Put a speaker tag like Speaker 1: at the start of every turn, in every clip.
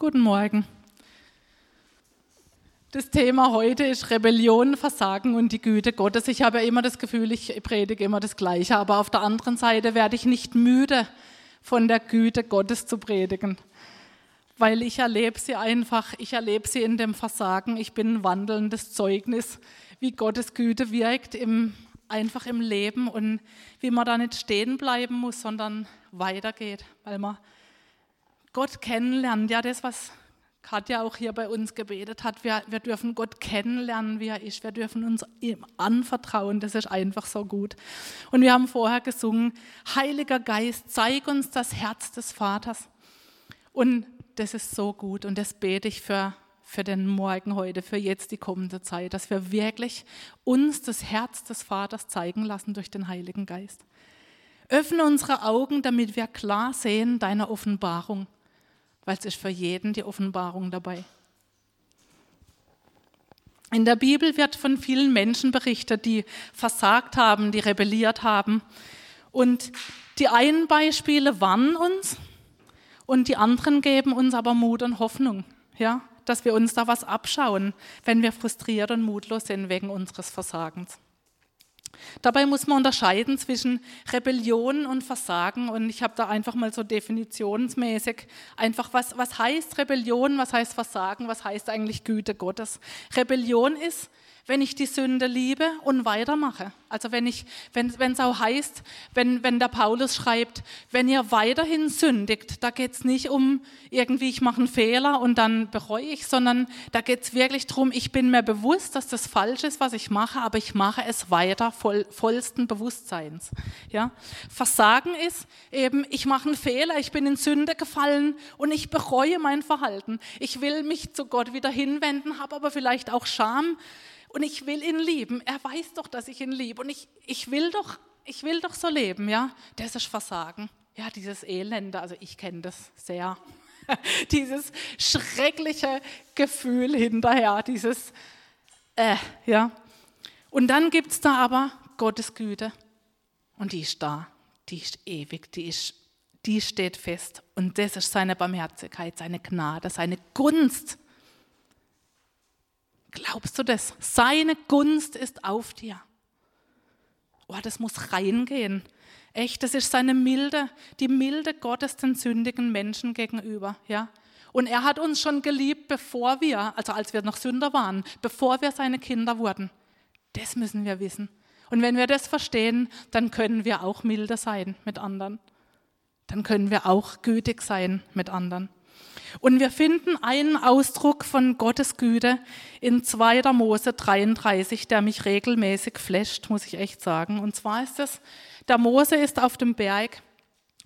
Speaker 1: Guten Morgen. Das Thema heute ist Rebellion, Versagen und die Güte Gottes. Ich habe ja immer das Gefühl, ich predige immer das Gleiche, aber auf der anderen Seite werde ich nicht müde, von der Güte Gottes zu predigen, weil ich erlebe sie einfach, ich erlebe sie in dem Versagen. Ich bin ein wandelndes Zeugnis, wie Gottes Güte wirkt, im, einfach im Leben und wie man da nicht stehen bleiben muss, sondern weitergeht, weil man Gott kennenlernen, ja, das, was Katja auch hier bei uns gebetet hat, wir, wir dürfen Gott kennenlernen, wie er ist, wir dürfen uns ihm anvertrauen, das ist einfach so gut. Und wir haben vorher gesungen, Heiliger Geist, zeig uns das Herz des Vaters. Und das ist so gut und das bete ich für, für den Morgen heute, für jetzt die kommende Zeit, dass wir wirklich uns das Herz des Vaters zeigen lassen durch den Heiligen Geist. Öffne unsere Augen, damit wir klar sehen deine Offenbarung weil es ist für jeden die Offenbarung dabei. In der Bibel wird von vielen Menschen berichtet, die versagt haben, die rebelliert haben. Und die einen Beispiele warnen uns und die anderen geben uns aber Mut und Hoffnung, ja, dass wir uns da was abschauen, wenn wir frustriert und mutlos sind wegen unseres Versagens. Dabei muss man unterscheiden zwischen Rebellion und Versagen. Und ich habe da einfach mal so definitionsmäßig einfach, was, was heißt Rebellion, was heißt Versagen, was heißt eigentlich Güte Gottes. Rebellion ist, wenn ich die Sünde liebe und weitermache. Also wenn ich, wenn es auch heißt, wenn, wenn der Paulus schreibt, wenn ihr weiterhin sündigt, da geht es nicht um irgendwie, ich mache einen Fehler und dann bereue ich, sondern da geht es wirklich darum, ich bin mir bewusst, dass das falsch ist, was ich mache, aber ich mache es weiter voll, vollsten Bewusstseins. Ja? Versagen ist eben, ich mache einen Fehler, ich bin in Sünde gefallen und ich bereue mein Verhalten. Ich will mich zu Gott wieder hinwenden, habe aber vielleicht auch Scham und ich will ihn lieben. Er weiß doch, dass ich ihn liebe und ich, ich will doch, ich will doch so leben, ja. Das ist Versagen. Ja, dieses Elende, also ich kenne das sehr. dieses schreckliche Gefühl hinterher, dieses, äh, ja. Und dann gibt es da aber Gottes Güte und die ist da, die ist ewig, die ist die steht fest. Und das ist seine Barmherzigkeit, seine Gnade, seine Gunst. Glaubst du das? Seine Gunst ist auf dir. Oh, das muss reingehen. Echt, das ist seine Milde, die Milde Gottes den sündigen Menschen gegenüber, ja. Und er hat uns schon geliebt, bevor wir, also als wir noch Sünder waren, bevor wir seine Kinder wurden. Das müssen wir wissen. Und wenn wir das verstehen, dann können wir auch milde sein mit anderen. Dann können wir auch gütig sein mit anderen. Und wir finden einen Ausdruck von Gottes Güte in 2. Mose 33, der mich regelmäßig flasht, muss ich echt sagen. Und zwar ist es, der Mose ist auf dem Berg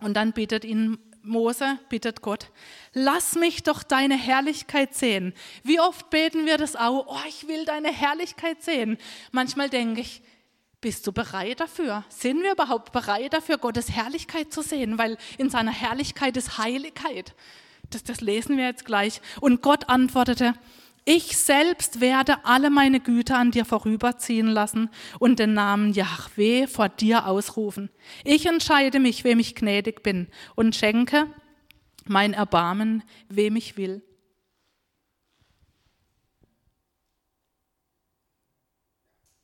Speaker 1: und dann bittet ihn Mose, bittet Gott, lass mich doch deine Herrlichkeit sehen. Wie oft beten wir das auch? Oh, ich will deine Herrlichkeit sehen. Manchmal denke ich, bist du bereit dafür? Sind wir überhaupt bereit dafür, Gottes Herrlichkeit zu sehen? Weil in seiner Herrlichkeit ist Heiligkeit das, das lesen wir jetzt gleich. Und Gott antwortete, ich selbst werde alle meine Güter an dir vorüberziehen lassen und den Namen Yahweh vor dir ausrufen. Ich entscheide mich, wem ich gnädig bin und schenke mein Erbarmen, wem ich will.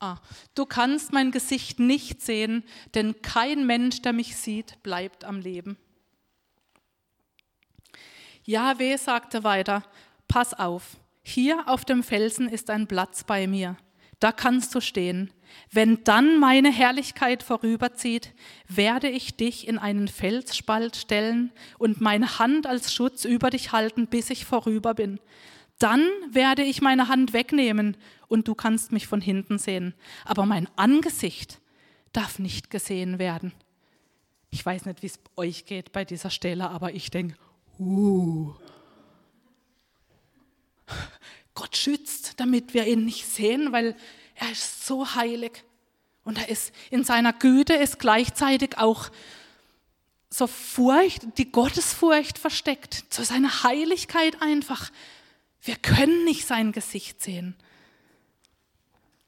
Speaker 1: Ah, du kannst mein Gesicht nicht sehen, denn kein Mensch, der mich sieht, bleibt am Leben. Jahweh sagte weiter, pass auf, hier auf dem Felsen ist ein Platz bei mir, da kannst du stehen. Wenn dann meine Herrlichkeit vorüberzieht, werde ich dich in einen Felsspalt stellen und meine Hand als Schutz über dich halten, bis ich vorüber bin. Dann werde ich meine Hand wegnehmen und du kannst mich von hinten sehen. Aber mein Angesicht darf nicht gesehen werden. Ich weiß nicht, wie es euch geht bei dieser Stelle, aber ich denke, Uh. Gott schützt, damit wir ihn nicht sehen, weil er ist so heilig. Und er ist in seiner Güte ist gleichzeitig auch so Furcht, die Gottesfurcht versteckt, so seine Heiligkeit einfach. Wir können nicht sein Gesicht sehen.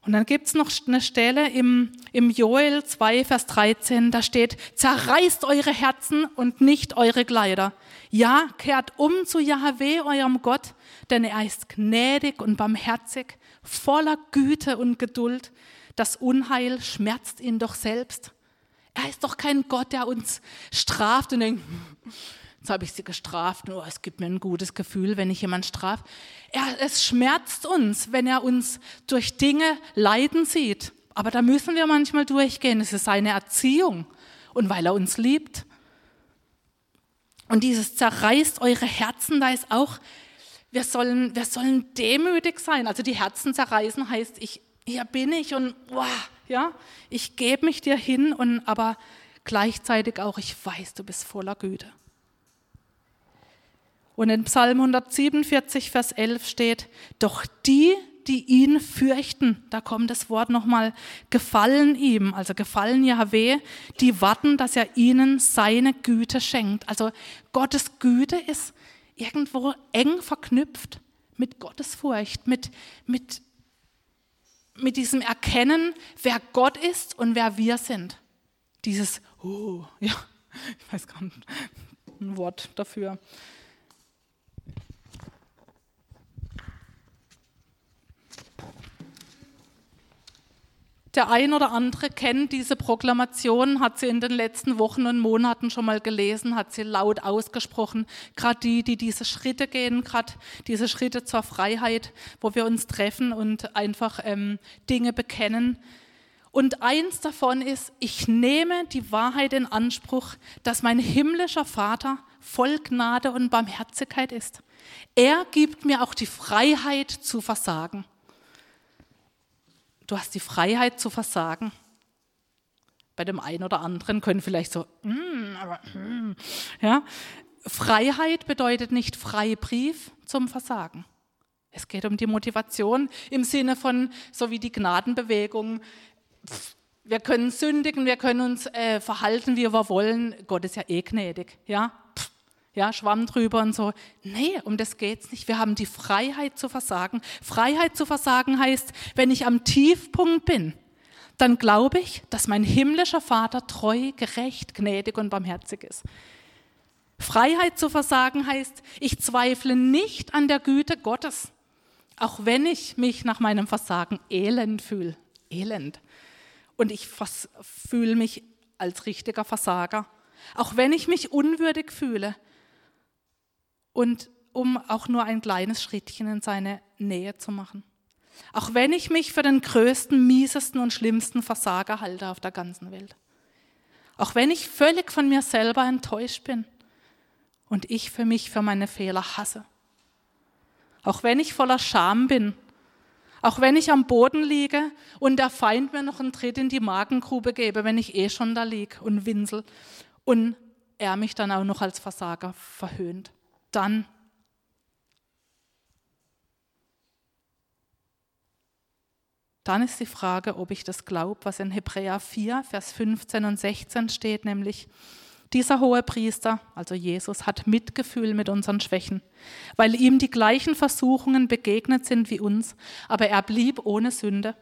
Speaker 1: Und dann gibt es noch eine Stelle im, im Joel 2, Vers 13, da steht, zerreißt eure Herzen und nicht eure Kleider. Ja, kehrt um zu Yahweh, eurem Gott, denn er ist gnädig und barmherzig, voller Güte und Geduld. Das Unheil schmerzt ihn doch selbst. Er ist doch kein Gott, der uns straft und denkt, jetzt habe ich sie gestraft, oh, es gibt mir ein gutes Gefühl, wenn ich jemanden strafe. Es schmerzt uns, wenn er uns durch Dinge leiden sieht. Aber da müssen wir manchmal durchgehen. Es ist seine Erziehung und weil er uns liebt. Und dieses zerreißt eure Herzen, da ist auch, wir sollen, wir sollen demütig sein. Also die Herzen zerreißen heißt, ich, hier bin ich und wow, ja, ich gebe mich dir hin und aber gleichzeitig auch, ich weiß, du bist voller Güte. Und in Psalm 147, Vers 11 steht, doch die, die ihn fürchten, da kommt das Wort nochmal, gefallen ihm, also gefallen Yahweh, die warten, dass er ihnen seine Güte schenkt. Also Gottes Güte ist irgendwo eng verknüpft mit Gottes Furcht, mit, mit, mit diesem Erkennen, wer Gott ist und wer wir sind. Dieses, oh, ja, ich weiß gar nicht, ein Wort dafür. Der ein oder andere kennt diese Proklamation, hat sie in den letzten Wochen und Monaten schon mal gelesen, hat sie laut ausgesprochen. Gerade die, die diese Schritte gehen, gerade diese Schritte zur Freiheit, wo wir uns treffen und einfach ähm, Dinge bekennen. Und eins davon ist, ich nehme die Wahrheit in Anspruch, dass mein himmlischer Vater voll Gnade und Barmherzigkeit ist. Er gibt mir auch die Freiheit zu versagen. Du hast die Freiheit zu versagen. Bei dem einen oder anderen können vielleicht so, mm, aber, mm, ja. Freiheit bedeutet nicht Freibrief zum Versagen. Es geht um die Motivation im Sinne von, so wie die Gnadenbewegung, wir können sündigen, wir können uns äh, verhalten, wie wir wollen. Gott ist ja eh gnädig, ja ja, Schwamm drüber und so. Nee, um das geht's nicht. Wir haben die Freiheit zu versagen. Freiheit zu versagen heißt, wenn ich am Tiefpunkt bin, dann glaube ich, dass mein himmlischer Vater treu, gerecht, gnädig und barmherzig ist. Freiheit zu versagen heißt, ich zweifle nicht an der Güte Gottes, auch wenn ich mich nach meinem Versagen elend fühle. Elend. Und ich fühle mich als richtiger Versager. Auch wenn ich mich unwürdig fühle, und um auch nur ein kleines Schrittchen in seine Nähe zu machen. Auch wenn ich mich für den größten, miesesten und schlimmsten Versager halte auf der ganzen Welt. Auch wenn ich völlig von mir selber enttäuscht bin und ich für mich für meine Fehler hasse. Auch wenn ich voller Scham bin. Auch wenn ich am Boden liege und der Feind mir noch einen Tritt in die Magengrube gebe, wenn ich eh schon da liege und winsel und er mich dann auch noch als Versager verhöhnt dann Dann ist die Frage, ob ich das glaube, was in Hebräer 4, Vers 15 und 16 steht, nämlich dieser hohe Priester, also Jesus, hat Mitgefühl mit unseren Schwächen, weil ihm die gleichen Versuchungen begegnet sind wie uns, aber er blieb ohne Sünde.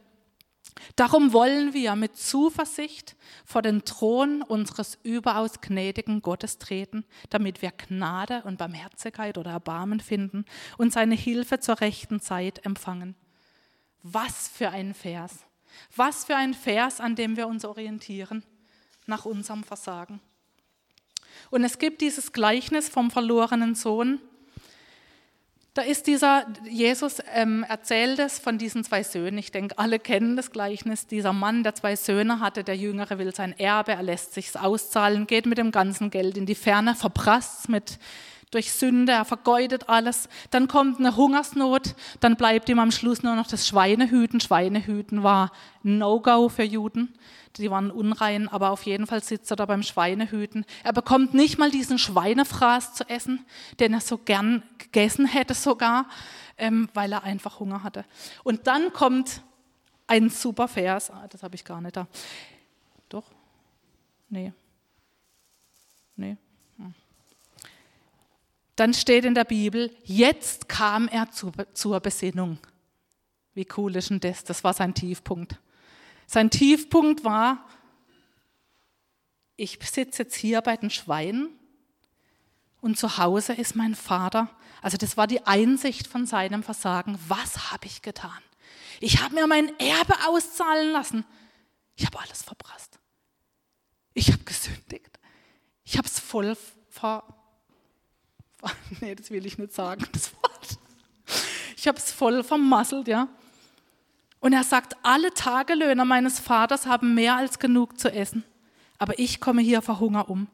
Speaker 1: Darum wollen wir mit Zuversicht vor den Thron unseres überaus gnädigen Gottes treten, damit wir Gnade und Barmherzigkeit oder Erbarmen finden und seine Hilfe zur rechten Zeit empfangen. Was für ein Vers. Was für ein Vers, an dem wir uns orientieren nach unserem Versagen. Und es gibt dieses Gleichnis vom verlorenen Sohn, da ist dieser, Jesus ähm, erzählt es von diesen zwei Söhnen. Ich denke, alle kennen das Gleichnis. Dieser Mann, der zwei Söhne hatte, der Jüngere will sein Erbe, er lässt sich's auszahlen, geht mit dem ganzen Geld in die Ferne, verprasst mit durch Sünde, er vergeudet alles. Dann kommt eine Hungersnot, dann bleibt ihm am Schluss nur noch das Schweinehüten. Schweinehüten war No-Go für Juden die waren unrein, aber auf jeden Fall sitzt er da beim Schweinehüten. Er bekommt nicht mal diesen Schweinefraß zu essen, den er so gern gegessen hätte sogar, ähm, weil er einfach Hunger hatte. Und dann kommt ein super Vers, ah, das habe ich gar nicht da. Doch? Nee. Nee. Dann steht in der Bibel, jetzt kam er zur Besinnung. Wie cool ist denn das? Das war sein Tiefpunkt. Sein Tiefpunkt war, ich sitze jetzt hier bei den Schweinen und zu Hause ist mein Vater. Also das war die Einsicht von seinem Versagen. Was habe ich getan? Ich habe mir mein Erbe auszahlen lassen. Ich habe alles verprasst. Ich habe gesündigt. Ich habe es voll ver... Nee, das will ich nicht sagen, das Wort. Ich habe es voll vermasselt, ja. Und er sagt, alle Tagelöhner meines Vaters haben mehr als genug zu essen. Aber ich komme hier vor Hunger um.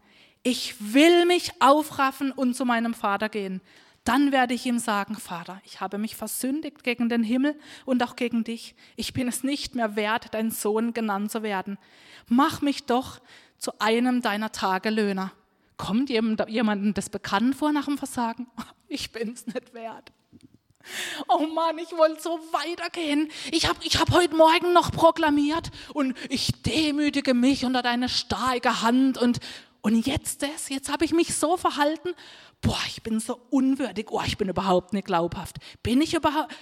Speaker 1: Ich will mich aufraffen und zu meinem Vater gehen. Dann werde ich ihm sagen, Vater, ich habe mich versündigt gegen den Himmel und auch gegen dich. Ich bin es nicht mehr wert, dein Sohn genannt zu werden. Mach mich doch zu einem deiner Tagelöhner. Kommt jemandem das bekannt vor nach dem Versagen? Ich bin es nicht wert. Oh Mann, ich wollte so weitergehen. Ich habe ich hab heute Morgen noch proklamiert und ich demütige mich unter deine starke Hand und, und jetzt das, jetzt habe ich mich so verhalten. Boah, ich bin so unwürdig. Oh, ich bin überhaupt nicht glaubhaft. Bin ich überhaupt.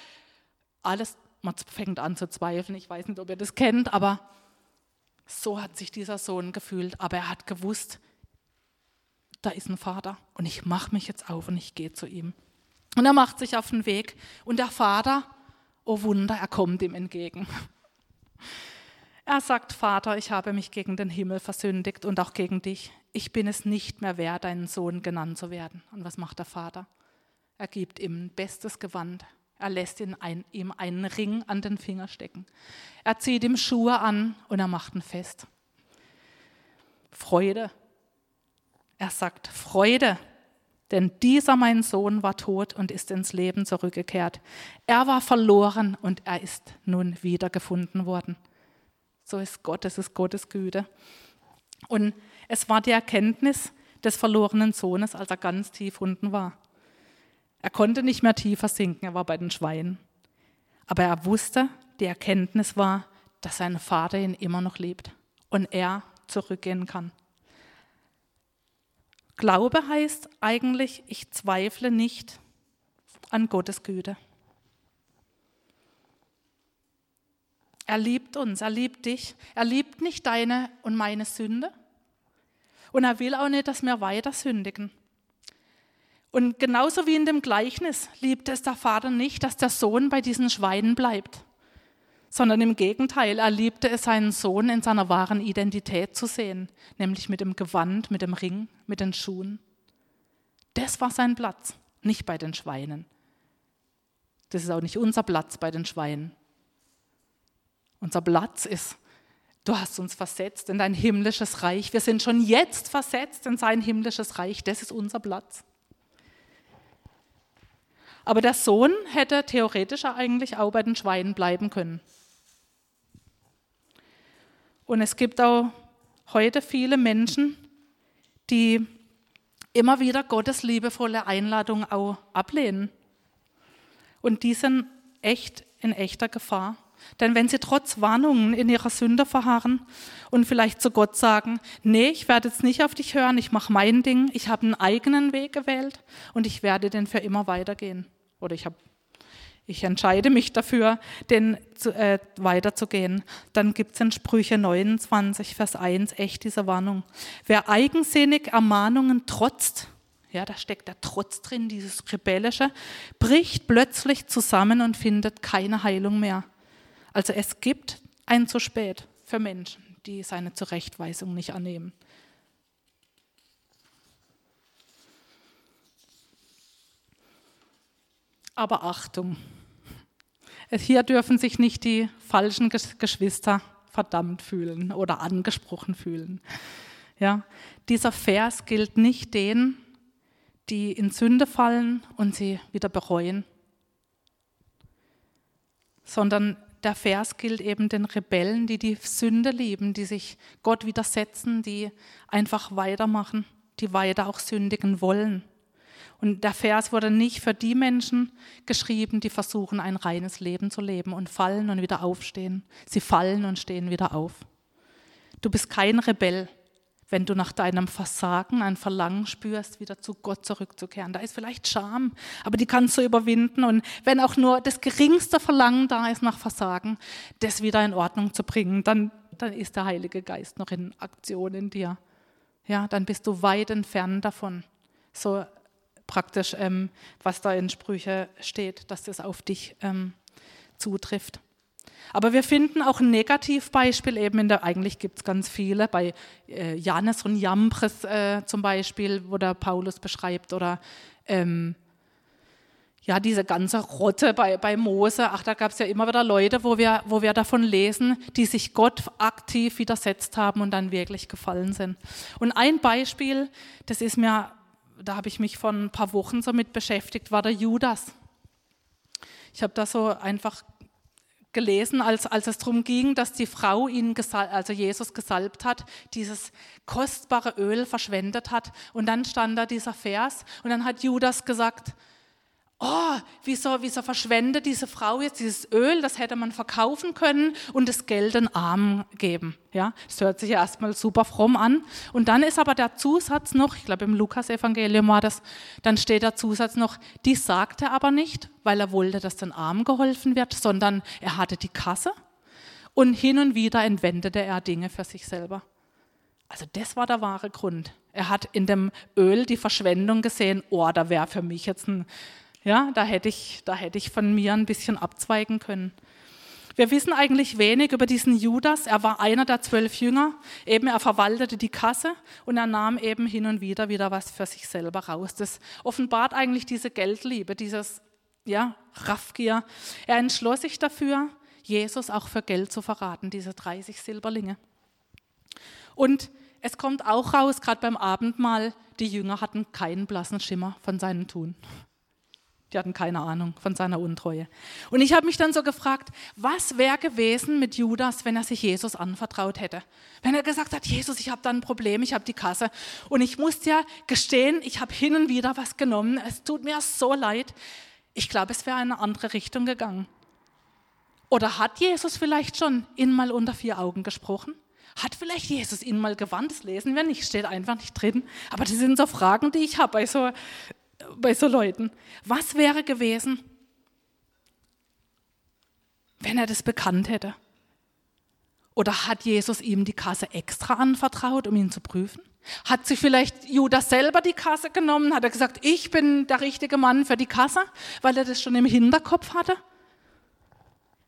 Speaker 1: Alles, man fängt an zu zweifeln. Ich weiß nicht, ob ihr das kennt, aber so hat sich dieser Sohn gefühlt. Aber er hat gewusst, da ist ein Vater und ich mache mich jetzt auf und ich gehe zu ihm. Und er macht sich auf den Weg und der Vater, oh Wunder, er kommt ihm entgegen. Er sagt, Vater, ich habe mich gegen den Himmel versündigt und auch gegen dich. Ich bin es nicht mehr wert, deinen Sohn genannt zu werden. Und was macht der Vater? Er gibt ihm ein bestes Gewand. Er lässt ihn ein, ihm einen Ring an den Finger stecken. Er zieht ihm Schuhe an und er macht ihn fest. Freude. Er sagt, Freude, denn dieser mein Sohn war tot und ist ins Leben zurückgekehrt. Er war verloren und er ist nun wiedergefunden worden. So ist Gott, es ist Gottes Güte. Und es war die Erkenntnis des verlorenen Sohnes, als er ganz tief unten war. Er konnte nicht mehr tiefer sinken, er war bei den Schweinen. Aber er wusste, die Erkenntnis war, dass sein Vater ihn immer noch liebt und er zurückgehen kann. Glaube heißt eigentlich, ich zweifle nicht an Gottes Güte. Er liebt uns, er liebt dich. Er liebt nicht deine und meine Sünde. Und er will auch nicht, dass wir weiter sündigen. Und genauso wie in dem Gleichnis liebt es der Vater nicht, dass der Sohn bei diesen Schweinen bleibt sondern im Gegenteil, er liebte es, seinen Sohn in seiner wahren Identität zu sehen, nämlich mit dem Gewand, mit dem Ring, mit den Schuhen. Das war sein Platz, nicht bei den Schweinen. Das ist auch nicht unser Platz bei den Schweinen. Unser Platz ist, du hast uns versetzt in dein himmlisches Reich. Wir sind schon jetzt versetzt in sein himmlisches Reich. Das ist unser Platz. Aber der Sohn hätte theoretisch eigentlich auch bei den Schweinen bleiben können. Und es gibt auch heute viele Menschen, die immer wieder Gottes liebevolle Einladung auch ablehnen. Und die sind echt in echter Gefahr. Denn wenn sie trotz Warnungen in ihrer Sünde verharren und vielleicht zu Gott sagen, nee, ich werde jetzt nicht auf dich hören, ich mache mein Ding, ich habe einen eigenen Weg gewählt und ich werde den für immer weitergehen. Oder ich habe ich entscheide mich dafür, den zu, äh, weiterzugehen. Dann gibt es in Sprüche 29, Vers 1 echt diese Warnung. Wer eigensinnig Ermahnungen trotzt, ja, da steckt der Trotz drin, dieses Rebellische, bricht plötzlich zusammen und findet keine Heilung mehr. Also es gibt ein zu spät für Menschen, die seine Zurechtweisung nicht annehmen. Aber Achtung, hier dürfen sich nicht die falschen Geschwister verdammt fühlen oder angesprochen fühlen. Ja, dieser Vers gilt nicht denen, die in Sünde fallen und sie wieder bereuen, sondern der Vers gilt eben den Rebellen, die die Sünde lieben, die sich Gott widersetzen, die einfach weitermachen, die weiter auch sündigen wollen. Und der Vers wurde nicht für die Menschen geschrieben, die versuchen, ein reines Leben zu leben und fallen und wieder aufstehen. Sie fallen und stehen wieder auf. Du bist kein Rebell, wenn du nach deinem Versagen ein Verlangen spürst, wieder zu Gott zurückzukehren. Da ist vielleicht Scham, aber die kannst du überwinden. Und wenn auch nur das geringste Verlangen da ist nach Versagen, das wieder in Ordnung zu bringen, dann, dann ist der Heilige Geist noch in Aktion in dir. Ja, dann bist du weit entfernt davon. So praktisch, ähm, was da in Sprüche steht, dass das auf dich ähm, zutrifft. Aber wir finden auch ein Negativbeispiel eben in der, eigentlich gibt es ganz viele, bei äh, Janes und Jambres äh, zum Beispiel, wo der Paulus beschreibt, oder ähm, ja, diese ganze Rotte bei, bei Mose, ach, da gab es ja immer wieder Leute, wo wir, wo wir davon lesen, die sich Gott aktiv widersetzt haben und dann wirklich gefallen sind. Und ein Beispiel, das ist mir, da habe ich mich vor ein paar Wochen so mit beschäftigt, war der Judas. Ich habe da so einfach gelesen, als, als es darum ging, dass die Frau ihn, also Jesus gesalbt hat, dieses kostbare Öl verschwendet hat. Und dann stand da dieser Vers und dann hat Judas gesagt, oh, wieso, wieso verschwendet diese Frau jetzt dieses Öl, das hätte man verkaufen können und das Geld den Armen geben. Ja, das hört sich ja erstmal super fromm an. Und dann ist aber der Zusatz noch, ich glaube im Lukas-Evangelium war das, dann steht der Zusatz noch, dies sagte er aber nicht, weil er wollte, dass den Armen geholfen wird, sondern er hatte die Kasse und hin und wieder entwendete er Dinge für sich selber. Also das war der wahre Grund. Er hat in dem Öl die Verschwendung gesehen, oh, da wäre für mich jetzt ein ja, da hätte ich, da hätte ich von mir ein bisschen abzweigen können. Wir wissen eigentlich wenig über diesen Judas. Er war einer der zwölf Jünger. Eben, er verwaltete die Kasse und er nahm eben hin und wieder wieder was für sich selber raus. Das offenbart eigentlich diese Geldliebe, dieses, ja, Raffgier. Er entschloss sich dafür, Jesus auch für Geld zu verraten, diese 30 Silberlinge. Und es kommt auch raus, gerade beim Abendmahl, die Jünger hatten keinen blassen Schimmer von seinem Tun. Die hatten keine Ahnung von seiner Untreue. Und ich habe mich dann so gefragt, was wäre gewesen mit Judas, wenn er sich Jesus anvertraut hätte? Wenn er gesagt hat, Jesus, ich habe da ein Problem, ich habe die Kasse. Und ich muss ja gestehen, ich habe hin und wieder was genommen. Es tut mir so leid. Ich glaube, es wäre eine andere Richtung gegangen. Oder hat Jesus vielleicht schon ihn mal unter vier Augen gesprochen? Hat vielleicht Jesus ihn mal gewandt? Das lesen wir nicht, steht einfach nicht drin. Aber das sind so Fragen, die ich habe bei so bei so Leuten. Was wäre gewesen, wenn er das bekannt hätte? Oder hat Jesus ihm die Kasse extra anvertraut, um ihn zu prüfen? Hat sich vielleicht Judas selber die Kasse genommen? Hat er gesagt, ich bin der richtige Mann für die Kasse, weil er das schon im Hinterkopf hatte?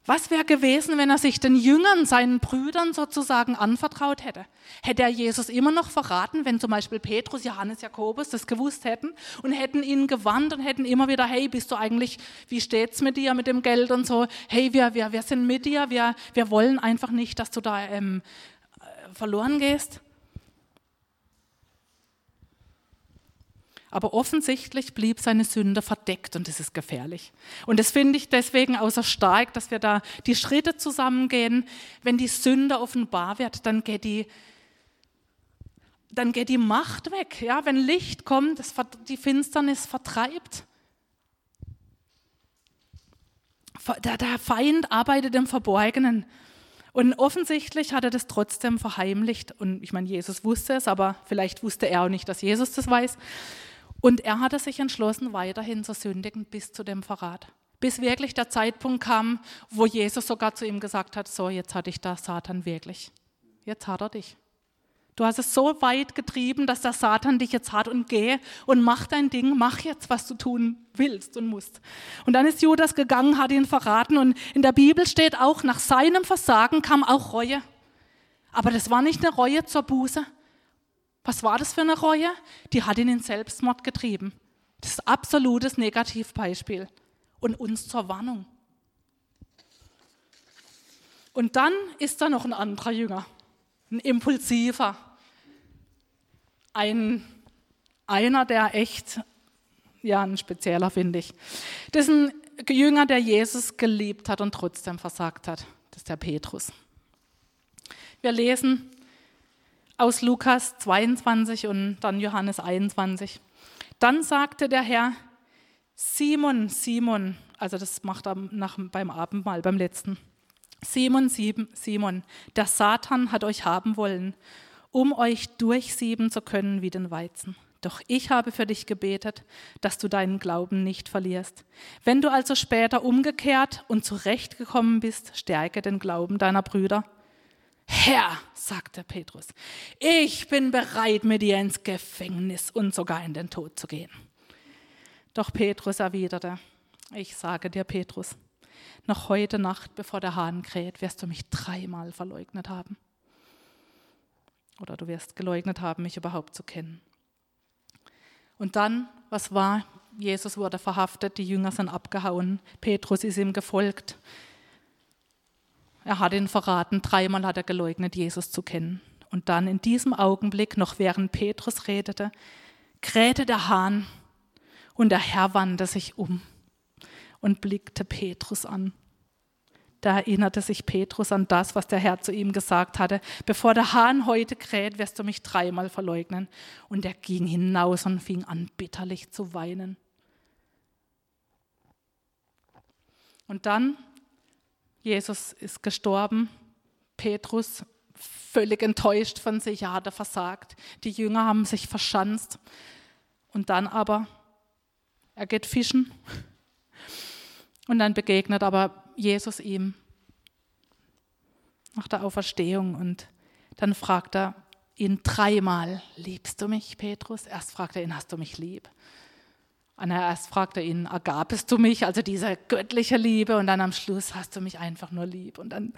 Speaker 1: Was wäre gewesen, wenn er sich den Jüngern, seinen Brüdern sozusagen anvertraut hätte? Hätte er Jesus immer noch verraten, wenn zum Beispiel Petrus, Johannes, Jakobus das gewusst hätten und hätten ihn gewarnt und hätten immer wieder, hey, bist du eigentlich, wie steht's mit dir, mit dem Geld und so? Hey, wir, wir, wir sind mit dir, wir, wir wollen einfach nicht, dass du da ähm, verloren gehst. Aber offensichtlich blieb seine Sünde verdeckt und das ist gefährlich. Und das finde ich deswegen außer stark, dass wir da die Schritte zusammengehen. Wenn die Sünde offenbar wird, dann geht die, dann geht die Macht weg. Ja, wenn Licht kommt, das, die Finsternis vertreibt. Der Feind arbeitet im Verborgenen. Und offensichtlich hat er das trotzdem verheimlicht. Und ich meine, Jesus wusste es, aber vielleicht wusste er auch nicht, dass Jesus das weiß. Und er hatte sich entschlossen, weiterhin zu sündigen bis zu dem Verrat. Bis wirklich der Zeitpunkt kam, wo Jesus sogar zu ihm gesagt hat, so, jetzt hat dich der Satan wirklich. Jetzt hat er dich. Du hast es so weit getrieben, dass der Satan dich jetzt hat und geh und mach dein Ding, mach jetzt, was du tun willst und musst. Und dann ist Judas gegangen, hat ihn verraten und in der Bibel steht auch, nach seinem Versagen kam auch Reue. Aber das war nicht eine Reue zur Buße, was war das für eine Reue? Die hat ihn in Selbstmord getrieben. Das ist absolutes Negativbeispiel. Und uns zur Warnung. Und dann ist da noch ein anderer Jünger, ein impulsiver, ein, einer, der echt, ja, ein spezieller, finde ich. Das ist ein Jünger, der Jesus geliebt hat und trotzdem versagt hat. Das ist der Petrus. Wir lesen aus Lukas 22 und dann Johannes 21. Dann sagte der Herr, Simon, Simon, also das macht er nach, beim Abendmahl, beim letzten. Simon, Simon, der Satan hat euch haben wollen, um euch durchsieben zu können wie den Weizen. Doch ich habe für dich gebetet, dass du deinen Glauben nicht verlierst. Wenn du also später umgekehrt und zurechtgekommen bist, stärke den Glauben deiner Brüder. Herr, sagte Petrus, ich bin bereit, mit dir ins Gefängnis und sogar in den Tod zu gehen. Doch Petrus erwiderte, ich sage dir, Petrus, noch heute Nacht, bevor der Hahn kräht, wirst du mich dreimal verleugnet haben. Oder du wirst geleugnet haben, mich überhaupt zu kennen. Und dann, was war? Jesus wurde verhaftet, die Jünger sind abgehauen, Petrus ist ihm gefolgt. Er hat ihn verraten, dreimal hat er geleugnet, Jesus zu kennen. Und dann in diesem Augenblick, noch während Petrus redete, krähte der Hahn und der Herr wandte sich um und blickte Petrus an. Da erinnerte sich Petrus an das, was der Herr zu ihm gesagt hatte. Bevor der Hahn heute kräht, wirst du mich dreimal verleugnen. Und er ging hinaus und fing an, bitterlich zu weinen. Und dann, Jesus ist gestorben, Petrus völlig enttäuscht von sich, er hatte versagt. Die Jünger haben sich verschanzt. Und dann aber, er geht fischen. Und dann begegnet aber Jesus ihm nach der Auferstehung und dann fragt er ihn dreimal, liebst du mich, Petrus? Erst fragt er ihn, hast du mich lieb? Und erst fragt er ihn, ergabest du mich, also diese göttliche Liebe und dann am Schluss hast du mich einfach nur lieb. Und dann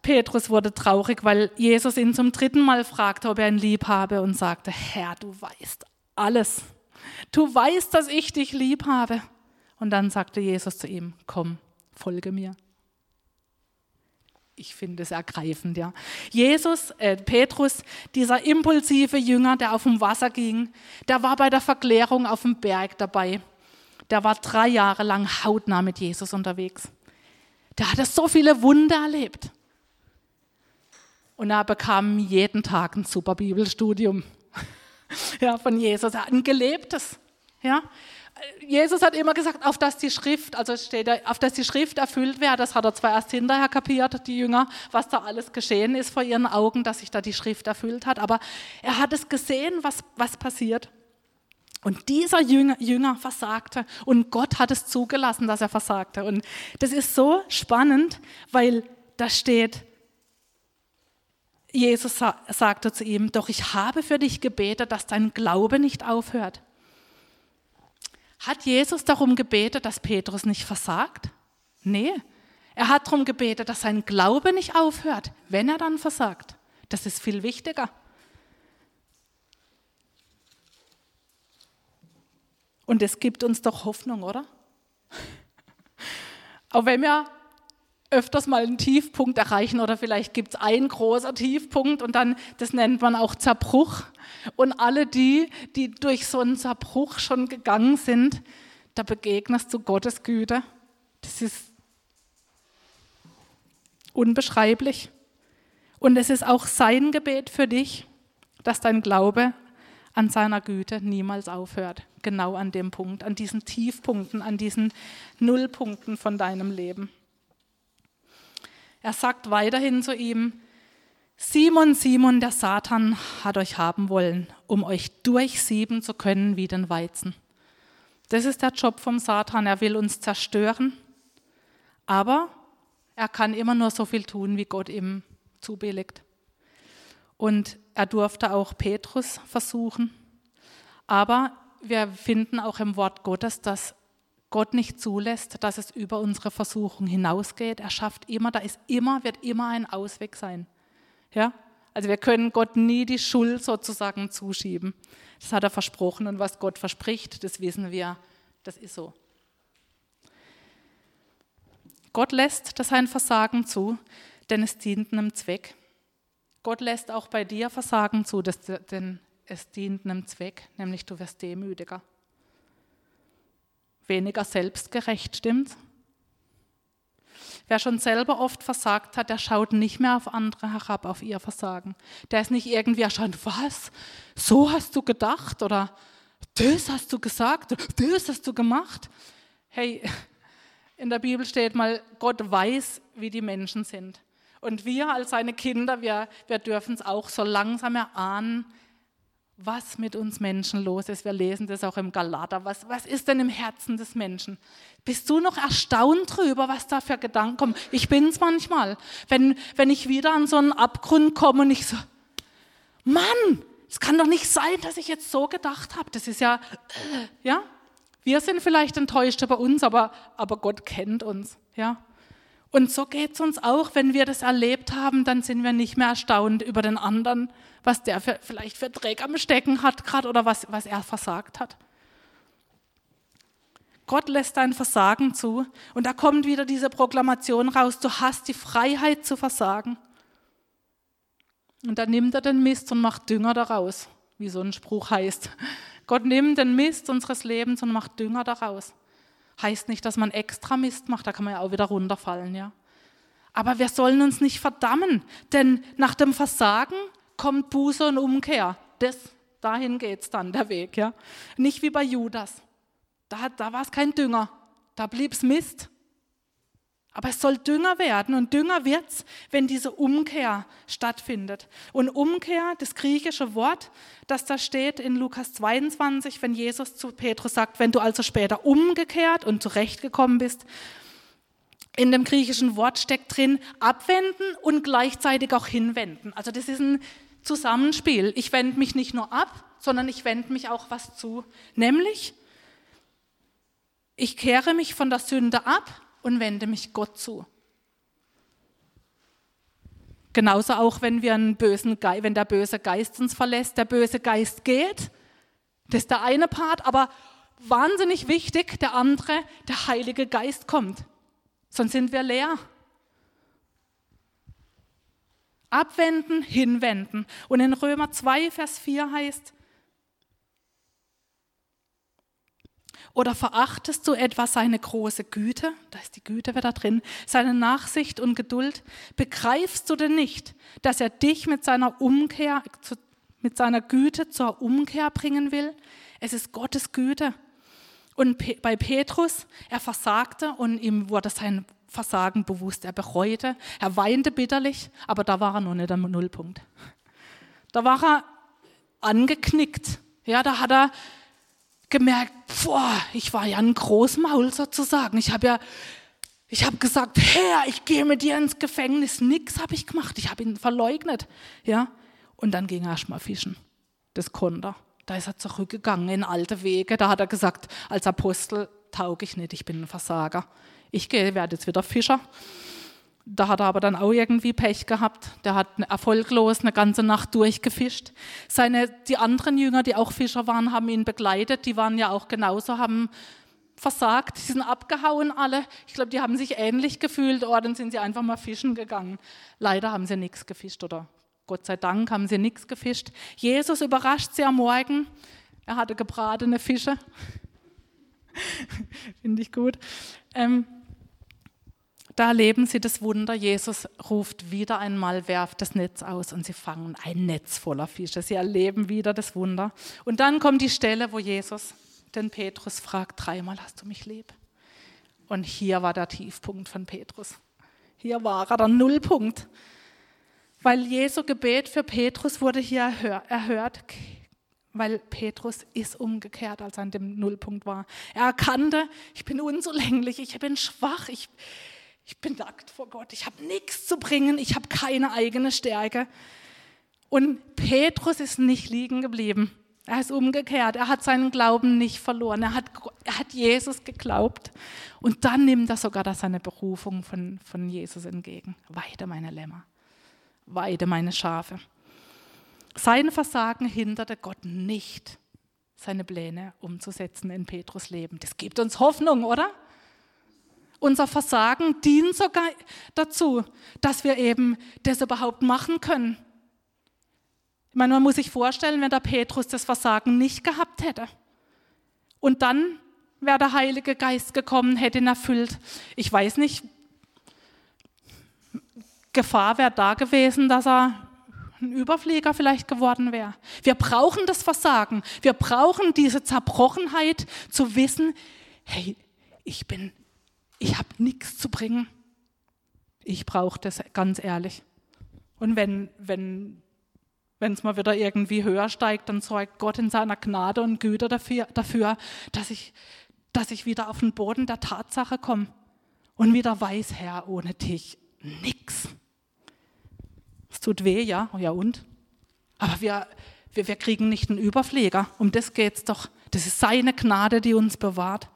Speaker 1: Petrus wurde traurig, weil Jesus ihn zum dritten Mal fragte, ob er ihn lieb habe und sagte, Herr, du weißt alles. Du weißt, dass ich dich lieb habe. Und dann sagte Jesus zu ihm, komm, folge mir. Ich finde es ergreifend, ja. Jesus, äh, Petrus, dieser impulsive Jünger, der auf dem Wasser ging, der war bei der Verklärung auf dem Berg dabei. Der war drei Jahre lang hautnah mit Jesus unterwegs. Der hatte so viele Wunder erlebt. Und er bekam jeden Tag ein super Bibelstudium ja, von Jesus. Er hat ein gelebtes. Ja. Jesus hat immer gesagt, auf dass die Schrift, also steht da, auf dass die Schrift erfüllt wäre. Das hat er zwar erst hinterher kapiert, die Jünger, was da alles geschehen ist vor ihren Augen, dass sich da die Schrift erfüllt hat. Aber er hat es gesehen, was, was passiert. Und dieser Jünger, Jünger versagte und Gott hat es zugelassen, dass er versagte. Und das ist so spannend, weil da steht, Jesus sagte zu ihm, doch ich habe für dich gebetet, dass dein Glaube nicht aufhört. Hat Jesus darum gebetet, dass Petrus nicht versagt? Nee, er hat darum gebetet, dass sein Glaube nicht aufhört, wenn er dann versagt. Das ist viel wichtiger. Und es gibt uns doch Hoffnung, oder? Auch wenn wir öfters mal einen Tiefpunkt erreichen oder vielleicht gibt es einen großer Tiefpunkt und dann, das nennt man auch Zerbruch. Und alle die, die durch so einen Zerbruch schon gegangen sind, da begegnest du Gottes Güte. Das ist unbeschreiblich. Und es ist auch sein Gebet für dich, dass dein Glaube an seiner Güte niemals aufhört. Genau an dem Punkt, an diesen Tiefpunkten, an diesen Nullpunkten von deinem Leben. Er sagt weiterhin zu ihm, Simon, Simon, der Satan hat euch haben wollen, um euch durchsieben zu können wie den Weizen. Das ist der Job vom Satan. Er will uns zerstören, aber er kann immer nur so viel tun, wie Gott ihm zubilligt. Und er durfte auch Petrus versuchen. Aber wir finden auch im Wort Gottes, dass Gott nicht zulässt, dass es über unsere Versuchung hinausgeht. Er schafft immer, da ist immer, wird immer ein Ausweg sein. Ja? Also wir können Gott nie die Schuld sozusagen zuschieben. Das hat er versprochen und was Gott verspricht, das wissen wir, das ist so. Gott lässt das ein Versagen zu, denn es dient einem Zweck. Gott lässt auch bei dir Versagen zu, denn es dient einem Zweck, nämlich du wirst demütiger weniger selbstgerecht, stimmt's? Wer schon selber oft versagt hat, der schaut nicht mehr auf andere herab, auf ihr Versagen. Der ist nicht irgendwie erscheint, was? So hast du gedacht oder das hast du gesagt oder das hast du gemacht. Hey, in der Bibel steht mal, Gott weiß, wie die Menschen sind. Und wir als seine Kinder, wir, wir dürfen es auch so langsam erahnen, was mit uns Menschen los ist. Wir lesen das auch im Galater. Was, was ist denn im Herzen des Menschen? Bist du noch erstaunt drüber, was da für Gedanken kommen? Ich bin es manchmal. Wenn, wenn ich wieder an so einen Abgrund komme und ich so, Mann, es kann doch nicht sein, dass ich jetzt so gedacht habe. Das ist ja, äh, ja. Wir sind vielleicht enttäuscht über uns, aber, aber Gott kennt uns, ja. Und so geht es uns auch, wenn wir das erlebt haben, dann sind wir nicht mehr erstaunt über den anderen, was der für, vielleicht für Dreck am Stecken hat gerade oder was, was er versagt hat. Gott lässt dein Versagen zu und da kommt wieder diese Proklamation raus, du hast die Freiheit zu versagen. Und dann nimmt er den Mist und macht Dünger daraus, wie so ein Spruch heißt. Gott nimmt den Mist unseres Lebens und macht Dünger daraus. Heißt nicht, dass man extra Mist macht, da kann man ja auch wieder runterfallen, ja. Aber wir sollen uns nicht verdammen, denn nach dem Versagen kommt Buße und Umkehr. Das, dahin geht's dann, der Weg, ja. Nicht wie bei Judas. Da, da war es kein Dünger, da blieb's Mist. Aber es soll Dünger werden und Dünger wird's, wenn diese Umkehr stattfindet. Und Umkehr, das griechische Wort, das da steht in Lukas 22, wenn Jesus zu Petrus sagt, wenn du also später umgekehrt und zurechtgekommen bist, in dem griechischen Wort steckt drin abwenden und gleichzeitig auch hinwenden. Also das ist ein Zusammenspiel. Ich wende mich nicht nur ab, sondern ich wende mich auch was zu. Nämlich, ich kehre mich von der Sünde ab und wende mich Gott zu. Genauso auch, wenn wir einen bösen Geist, wenn der böse Geist uns verlässt, der böse Geist geht. Das ist der eine Part, aber wahnsinnig wichtig, der andere, der Heilige Geist kommt. Sonst sind wir leer. Abwenden, hinwenden. Und in Römer 2, Vers 4 heißt, Oder verachtest du etwa seine große Güte? Da ist die Güte wieder drin. Seine Nachsicht und Geduld. Begreifst du denn nicht, dass er dich mit seiner Umkehr, mit seiner Güte zur Umkehr bringen will? Es ist Gottes Güte. Und bei Petrus, er versagte und ihm wurde sein Versagen bewusst. Er bereute, er weinte bitterlich, aber da war er noch nicht am Nullpunkt. Da war er angeknickt. Ja, da hat er gemerkt, boah, ich war ja ein Großmaul sozusagen. Ich habe ja, ich habe gesagt, Herr, ich gehe mit dir ins Gefängnis. Nix habe ich gemacht. Ich habe ihn verleugnet. Ja, und dann ging er erst mal fischen. Das konnte er. Da ist er zurückgegangen in alte Wege. Da hat er gesagt, als Apostel tauge ich nicht, ich bin ein Versager. Ich werde jetzt wieder Fischer. Da hat er aber dann auch irgendwie Pech gehabt. Der hat erfolglos eine ganze Nacht durchgefischt. Seine, die anderen Jünger, die auch Fischer waren, haben ihn begleitet. Die waren ja auch genauso, haben versagt. Die sind abgehauen alle. Ich glaube, die haben sich ähnlich gefühlt. Oh, dann sind sie einfach mal fischen gegangen. Leider haben sie nichts gefischt oder Gott sei Dank haben sie nichts gefischt. Jesus überrascht sie am Morgen. Er hatte gebratene Fische. Finde ich gut. Ähm, da erleben sie das Wunder. Jesus ruft wieder einmal, werft das Netz aus und sie fangen ein Netz voller Fische. Sie erleben wieder das Wunder. Und dann kommt die Stelle, wo Jesus den Petrus fragt, dreimal hast du mich lieb. Und hier war der Tiefpunkt von Petrus. Hier war er der Nullpunkt. Weil Jesu Gebet für Petrus wurde hier erhört, weil Petrus ist umgekehrt, als er an dem Nullpunkt war. Er erkannte, ich bin unzulänglich, ich bin schwach, ich, ich bin nackt vor Gott, ich habe nichts zu bringen, ich habe keine eigene Stärke. Und Petrus ist nicht liegen geblieben. Er ist umgekehrt, er hat seinen Glauben nicht verloren, er hat, er hat Jesus geglaubt. Und dann nimmt er sogar seine Berufung von, von Jesus entgegen. Weide meine Lämmer, weide meine Schafe. Sein Versagen hinderte Gott nicht, seine Pläne umzusetzen in Petrus Leben. Das gibt uns Hoffnung, oder? Unser Versagen dient sogar dazu, dass wir eben das überhaupt machen können. Ich meine, man muss sich vorstellen, wenn der Petrus das Versagen nicht gehabt hätte. Und dann wäre der Heilige Geist gekommen, hätte ihn erfüllt. Ich weiß nicht, Gefahr wäre da gewesen, dass er ein Überflieger vielleicht geworden wäre. Wir brauchen das Versagen. Wir brauchen diese Zerbrochenheit zu wissen, hey, ich bin ich habe nichts zu bringen. Ich brauche das ganz ehrlich. Und wenn wenn wenn es mal wieder irgendwie höher steigt, dann sorgt Gott in seiner Gnade und Güte dafür, dafür dass, ich, dass ich wieder auf den Boden der Tatsache komme und wieder weiß, Herr, ohne dich nix. Es tut weh, ja, ja und? Aber wir, wir, wir kriegen nicht einen Überpfleger. Um das geht es doch. Das ist seine Gnade, die uns bewahrt.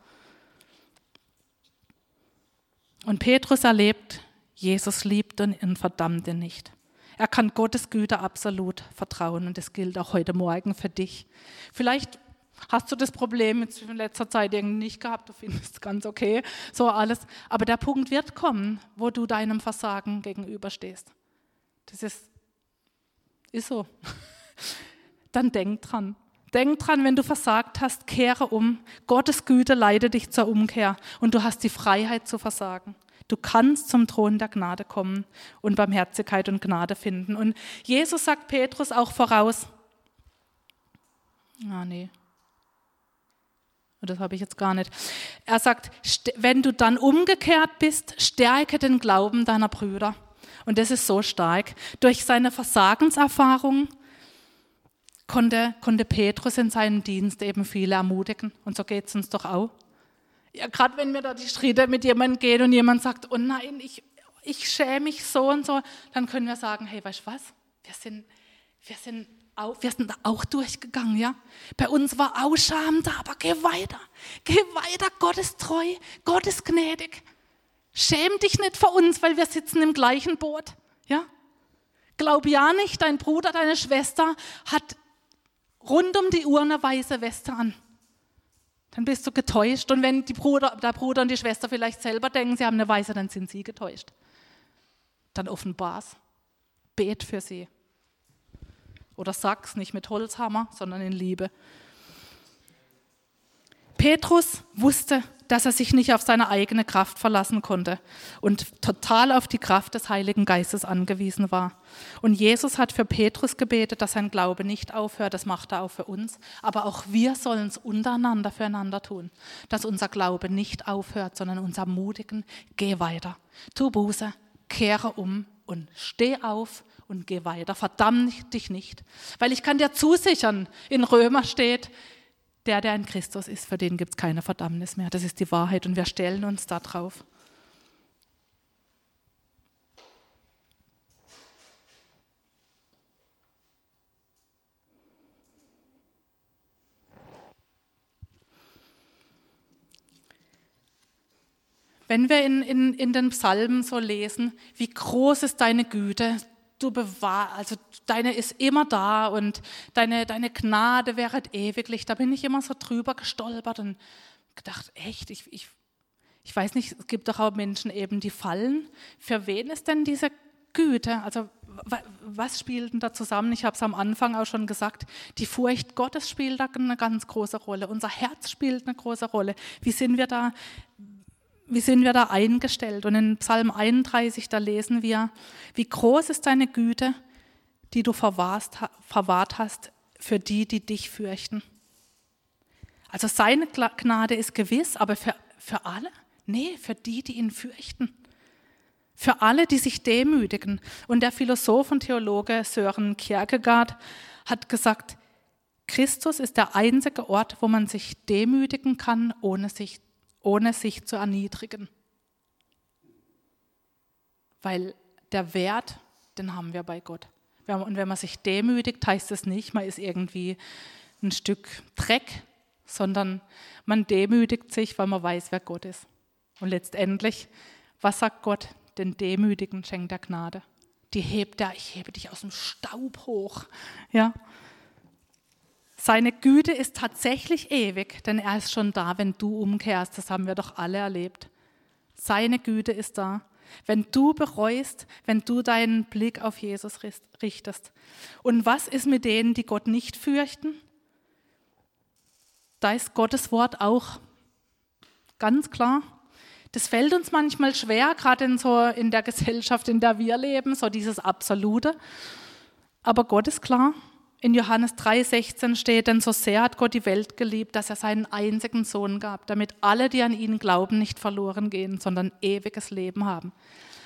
Speaker 1: Und Petrus erlebt, Jesus liebt und ihn nicht. Er kann Gottes Güte absolut vertrauen und das gilt auch heute Morgen für dich. Vielleicht hast du das Problem in letzter Zeit irgendwie nicht gehabt, du findest es ganz okay, so alles. Aber der Punkt wird kommen, wo du deinem Versagen gegenüberstehst. Das ist, ist so. Dann denk dran. Denk dran, wenn du versagt hast, kehre um. Gottes Güte leitet dich zur Umkehr und du hast die Freiheit zu versagen. Du kannst zum Thron der Gnade kommen und Barmherzigkeit und Gnade finden. Und Jesus sagt Petrus auch voraus. Ah, nee. Das habe ich jetzt gar nicht. Er sagt, wenn du dann umgekehrt bist, stärke den Glauben deiner Brüder. Und das ist so stark. Durch seine Versagenserfahrung konnte, konnte Petrus in seinem Dienst eben viele ermutigen. Und so geht es uns doch auch. Ja, gerade wenn wir da die Schritte mit jemandem gehen und jemand sagt, oh nein, ich, ich schäme mich so und so, dann können wir sagen, hey, weißt du was? Wir sind, wir sind auch, wir sind auch durchgegangen, ja. Bei uns war auch Scham da, aber geh weiter, geh weiter. Gott ist treu, Gott ist gnädig. Schäm dich nicht vor uns, weil wir sitzen im gleichen Boot, ja. Glaub ja nicht, dein Bruder, deine Schwester hat rund um die Uhr eine weiße Weste an dann bist du getäuscht. Und wenn Bruder, der Bruder und die Schwester vielleicht selber denken, sie haben eine Weise, dann sind sie getäuscht. Dann offenbar's. Bet für sie. Oder sag's nicht mit Holzhammer, sondern in Liebe. Petrus wusste, dass er sich nicht auf seine eigene Kraft verlassen konnte und total auf die Kraft des Heiligen Geistes angewiesen war. Und Jesus hat für Petrus gebetet, dass sein Glaube nicht aufhört, das macht er auch für uns, aber auch wir sollen es untereinander füreinander tun, dass unser Glaube nicht aufhört, sondern uns ermutigen, geh weiter, tu Buße, kehre um und steh auf und geh weiter, verdamm dich nicht. Weil ich kann dir zusichern, in Römer steht, der, der in Christus ist, für den gibt es keine Verdammnis mehr. Das ist die Wahrheit und wir stellen uns da drauf. Wenn wir in, in, in den Psalmen so lesen, wie groß ist deine Güte, du bewahr, also deine ist immer da und deine, deine Gnade wäre ewiglich. Da bin ich immer so drüber gestolpert und gedacht, echt, ich, ich, ich weiß nicht, es gibt doch auch Menschen eben, die fallen. Für wen ist denn diese Güte? Also was spielt denn da zusammen? Ich habe es am Anfang auch schon gesagt, die Furcht Gottes spielt da eine ganz große Rolle. Unser Herz spielt eine große Rolle. Wie sind wir da wie sind wir da eingestellt? Und in Psalm 31, da lesen wir, wie groß ist deine Güte, die du verwahrt hast für die, die dich fürchten. Also seine Gnade ist gewiss, aber für, für alle? Nee, für die, die ihn fürchten. Für alle, die sich demütigen. Und der Philosoph und Theologe Sören Kierkegaard hat gesagt, Christus ist der einzige Ort, wo man sich demütigen kann, ohne sich ohne sich zu erniedrigen. Weil der Wert, den haben wir bei Gott. Und wenn man sich demütigt, heißt es nicht, man ist irgendwie ein Stück Dreck, sondern man demütigt sich, weil man weiß, wer Gott ist. Und letztendlich, was sagt Gott? Den Demütigen schenkt er Gnade. Die hebt er, ich hebe dich aus dem Staub hoch. Ja, seine Güte ist tatsächlich ewig, denn er ist schon da, wenn du umkehrst. Das haben wir doch alle erlebt. Seine Güte ist da. Wenn du bereust, wenn du deinen Blick auf Jesus richtest. Und was ist mit denen, die Gott nicht fürchten? Da ist Gottes Wort auch ganz klar. Das fällt uns manchmal schwer, gerade in, so in der Gesellschaft, in der wir leben, so dieses Absolute. Aber Gott ist klar. In Johannes 3,16 steht, denn so sehr hat Gott die Welt geliebt, dass er seinen einzigen Sohn gab, damit alle, die an ihn glauben, nicht verloren gehen, sondern ewiges Leben haben.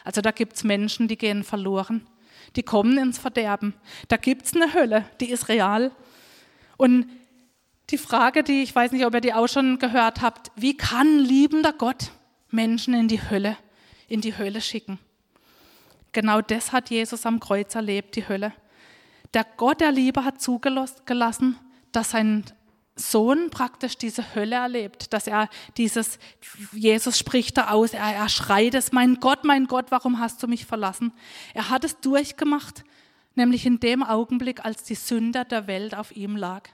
Speaker 1: Also da gibt es Menschen, die gehen verloren, die kommen ins Verderben. Da gibt es eine Hölle, die ist real. Und die Frage, die ich weiß nicht, ob ihr die auch schon gehört habt, wie kann liebender Gott Menschen in die Hölle, in die Hölle schicken? Genau das hat Jesus am Kreuz erlebt, die Hölle. Der Gott der Liebe hat zugelassen, dass sein Sohn praktisch diese Hölle erlebt, dass er dieses, Jesus spricht da aus, er, er schreit es, mein Gott, mein Gott, warum hast du mich verlassen? Er hat es durchgemacht, nämlich in dem Augenblick, als die Sünder der Welt auf ihm lag.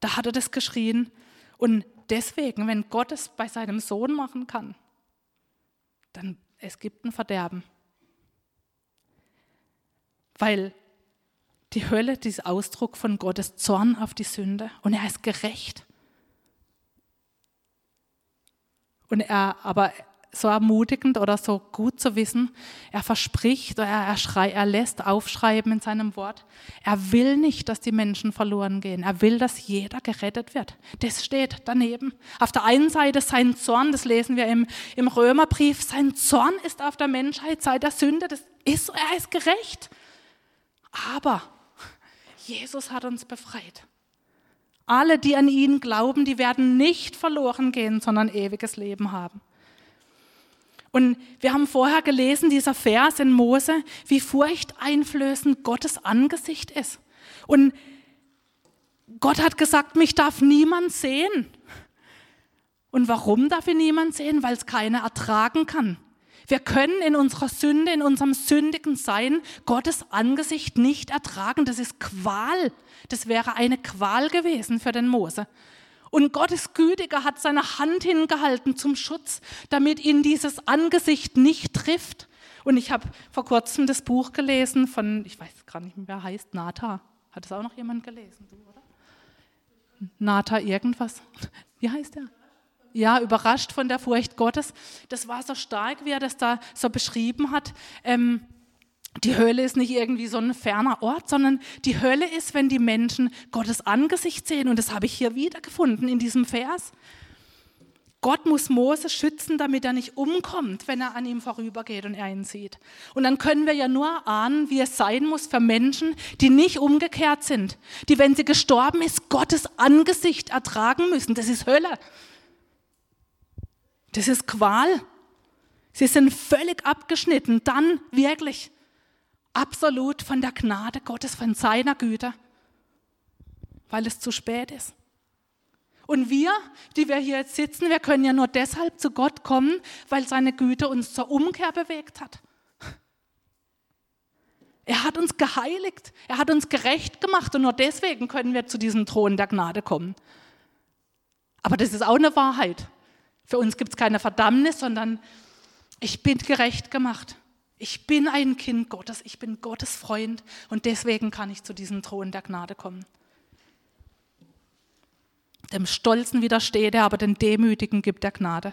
Speaker 1: Da hat er das geschrien. Und deswegen, wenn Gott es bei seinem Sohn machen kann, dann es gibt ein Verderben. Weil die Hölle, dieser Ausdruck von Gottes Zorn auf die Sünde. Und er ist gerecht. Und er, aber so ermutigend oder so gut zu wissen, er verspricht, er, er, schrei, er lässt aufschreiben in seinem Wort, er will nicht, dass die Menschen verloren gehen. Er will, dass jeder gerettet wird. Das steht daneben. Auf der einen Seite sein Zorn, das lesen wir im, im Römerbrief, sein Zorn ist auf der Menschheit seit der Sünde, das ist, er ist gerecht. Aber Jesus hat uns befreit. Alle, die an ihn glauben, die werden nicht verloren gehen, sondern ewiges Leben haben. Und wir haben vorher gelesen, dieser Vers in Mose, wie furchteinflößend Gottes Angesicht ist. Und Gott hat gesagt, mich darf niemand sehen. Und warum darf ihn niemand sehen? Weil es keiner ertragen kann. Wir können in unserer Sünde, in unserem sündigen Sein Gottes Angesicht nicht ertragen. Das ist Qual. Das wäre eine Qual gewesen für den Mose. Und Gottes Gütiger hat seine Hand hingehalten zum Schutz, damit ihn dieses Angesicht nicht trifft. Und ich habe vor kurzem das Buch gelesen von, ich weiß gar nicht mehr, wer heißt, Nata. Hat es auch noch jemand gelesen, du, oder? Nata irgendwas. Wie heißt er? Ja, überrascht von der Furcht Gottes. Das war so stark, wie er das da so beschrieben hat. Ähm, die Hölle ist nicht irgendwie so ein ferner Ort, sondern die Hölle ist, wenn die Menschen Gottes Angesicht sehen. Und das habe ich hier wiedergefunden in diesem Vers. Gott muss Mose schützen, damit er nicht umkommt, wenn er an ihm vorübergeht und er ihn sieht. Und dann können wir ja nur ahnen, wie es sein muss für Menschen, die nicht umgekehrt sind, die, wenn sie gestorben ist, Gottes Angesicht ertragen müssen. Das ist Hölle. Das ist Qual. Sie sind völlig abgeschnitten, dann wirklich absolut von der Gnade Gottes, von seiner Güte, weil es zu spät ist. Und wir, die wir hier jetzt sitzen, wir können ja nur deshalb zu Gott kommen, weil seine Güte uns zur Umkehr bewegt hat. Er hat uns geheiligt, er hat uns gerecht gemacht und nur deswegen können wir zu diesem Thron der Gnade kommen. Aber das ist auch eine Wahrheit. Für uns gibt es keine Verdammnis, sondern ich bin gerecht gemacht. Ich bin ein Kind Gottes, ich bin Gottes Freund und deswegen kann ich zu diesem Thron der Gnade kommen. Dem Stolzen widersteht er, aber den Demütigen gibt er Gnade.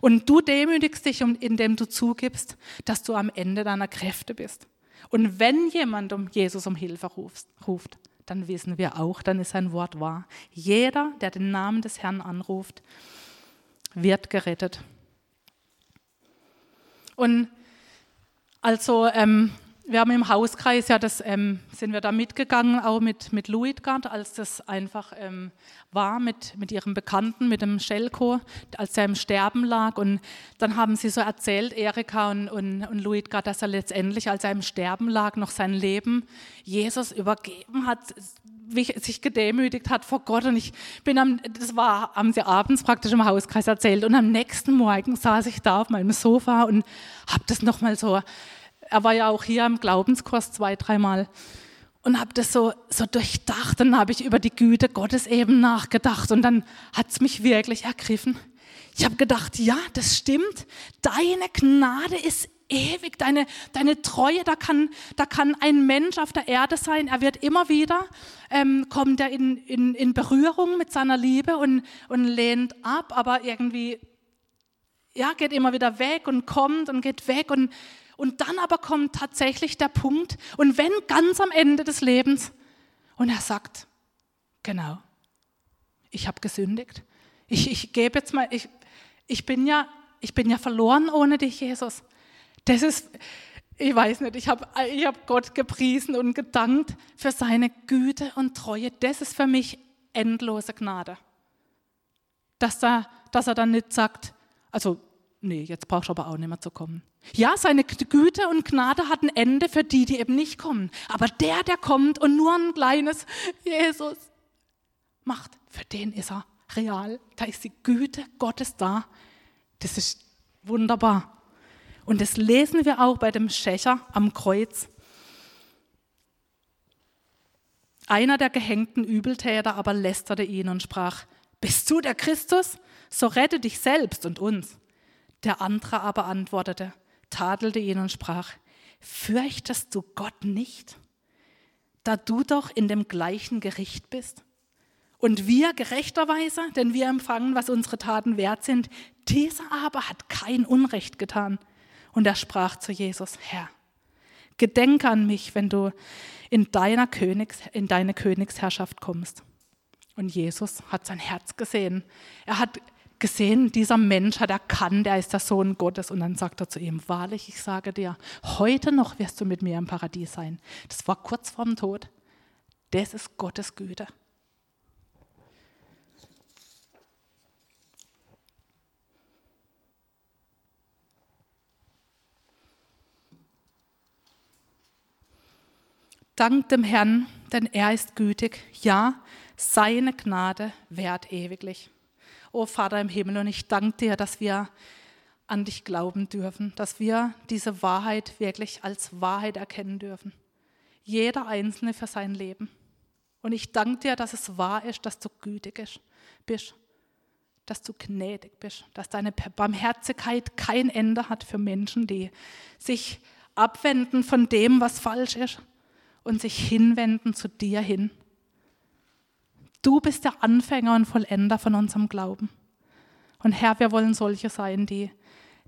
Speaker 1: Und du demütigst dich, indem du zugibst, dass du am Ende deiner Kräfte bist. Und wenn jemand um Jesus um Hilfe ruft, dann wissen wir auch, dann ist sein Wort wahr. Jeder, der den Namen des Herrn anruft, wird gerettet. Und also ähm, wir haben im Hauskreis ja das ähm, sind wir da mitgegangen, auch mit mit Luitgard, als das einfach ähm, war mit mit ihrem Bekannten, mit dem Schelko, als er im Sterben lag und dann haben sie so erzählt, Erika und und, und Luitgard, dass er letztendlich, als er im Sterben lag, noch sein Leben Jesus übergeben hat, sich gedemütigt hat vor Gott. Und ich bin am, das war, sie abends praktisch im Hauskreis erzählt. Und am nächsten Morgen saß ich da auf meinem Sofa und habe das nochmal so, er war ja auch hier im Glaubenskurs zwei, dreimal und habe das so, so durchdacht. Und dann habe ich über die Güte Gottes eben nachgedacht. Und dann hat es mich wirklich ergriffen. Ich habe gedacht, ja, das stimmt. Deine Gnade ist ewig, deine, deine Treue, da kann, da kann ein Mensch auf der Erde sein, er wird immer wieder, ähm, kommt er in, in, in Berührung mit seiner Liebe und, und lehnt ab, aber irgendwie, ja, geht immer wieder weg und kommt und geht weg. Und, und dann aber kommt tatsächlich der Punkt und wenn ganz am Ende des Lebens und er sagt, genau, ich habe gesündigt, ich, ich gebe jetzt mal, ich, ich bin ja, ich bin ja verloren ohne dich, Jesus Das ist, ich weiß nicht, ich habe ich hab Gott gepriesen und gedankt für seine Güte und Treue. Das ist für mich endlose Gnade. Dass, da, dass er dann nicht sagt, also, nee, jetzt brauchst du aber auch nicht mehr zu kommen. Ja, seine Güte und Gnade hat ein Ende für die, die eben nicht kommen. Aber der, der kommt und nur ein kleines Jesus macht, für den ist er real. Da ist die Güte Gottes da. Das ist wunderbar. Und das lesen wir auch bei dem Schächer am Kreuz. Einer der gehängten Übeltäter aber lästerte ihn und sprach, bist du der Christus? So rette dich selbst und uns. Der andere aber antwortete, tadelte ihn und sprach, fürchtest du Gott nicht, da du doch in dem gleichen Gericht bist? Und wir gerechterweise, denn wir empfangen, was unsere Taten wert sind, dieser aber hat kein Unrecht getan. Und er sprach zu Jesus, Herr, gedenke an mich, wenn du in, deiner Königs, in deine Königsherrschaft kommst. Und Jesus hat sein Herz gesehen. Er hat gesehen, dieser Mensch hat erkannt, er ist der Sohn Gottes. Und dann sagt er zu ihm, wahrlich, ich sage dir, heute noch wirst du mit mir im Paradies sein. Das war kurz vorm Tod. Das ist Gottes Güte. Dank dem Herrn, denn er ist gütig. Ja, seine Gnade währt ewiglich. O Vater im Himmel, und ich danke dir, dass wir an dich glauben dürfen, dass wir diese Wahrheit wirklich als Wahrheit erkennen dürfen. Jeder Einzelne für sein Leben. Und ich danke dir, dass es wahr ist, dass du gütig bist, dass du gnädig bist, dass deine Barmherzigkeit kein Ende hat für Menschen, die sich abwenden von dem, was falsch ist und sich hinwenden zu dir hin. Du bist der Anfänger und Vollender von unserem Glauben. Und Herr, wir wollen solche sein, die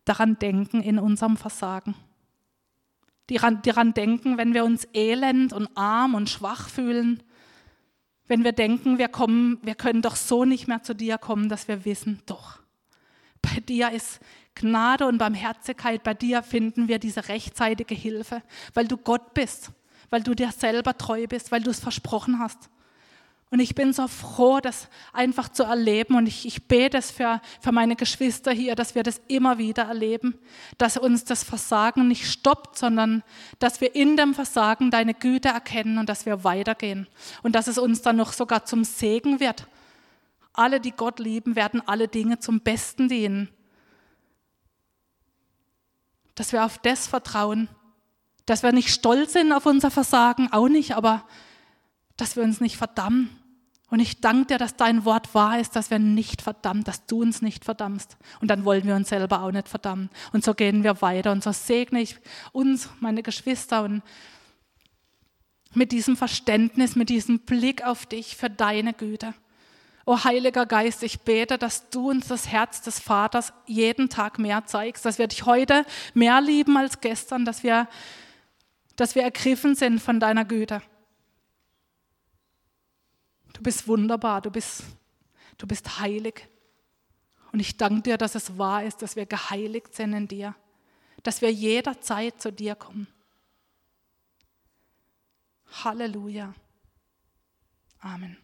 Speaker 1: daran denken in unserem Versagen. Die daran denken, wenn wir uns elend und arm und schwach fühlen, wenn wir denken, wir, kommen, wir können doch so nicht mehr zu dir kommen, dass wir wissen, doch, bei dir ist Gnade und Barmherzigkeit, bei dir finden wir diese rechtzeitige Hilfe, weil du Gott bist weil du dir selber treu bist, weil du es versprochen hast. Und ich bin so froh, das einfach zu erleben. Und ich, ich bete es für, für meine Geschwister hier, dass wir das immer wieder erleben, dass uns das Versagen nicht stoppt, sondern dass wir in dem Versagen deine Güte erkennen und dass wir weitergehen. Und dass es uns dann noch sogar zum Segen wird. Alle, die Gott lieben, werden alle Dinge zum Besten dienen. Dass wir auf das vertrauen, dass wir nicht stolz sind auf unser Versagen, auch nicht, aber dass wir uns nicht verdammen. Und ich danke dir, dass dein Wort wahr ist, dass wir nicht verdammen, dass du uns nicht verdammst. Und dann wollen wir uns selber auch nicht verdammen. Und so gehen wir weiter. Und so segne ich uns, meine Geschwister, und mit diesem Verständnis, mit diesem Blick auf dich für deine Güte. O Heiliger Geist, ich bete, dass du uns das Herz des Vaters jeden Tag mehr zeigst, dass wir dich heute mehr lieben als gestern, dass wir dass wir ergriffen sind von deiner Güte. Du bist wunderbar, du bist, du bist heilig. Und ich danke dir, dass es wahr ist, dass wir geheiligt sind in dir, dass wir jederzeit zu dir kommen. Halleluja. Amen.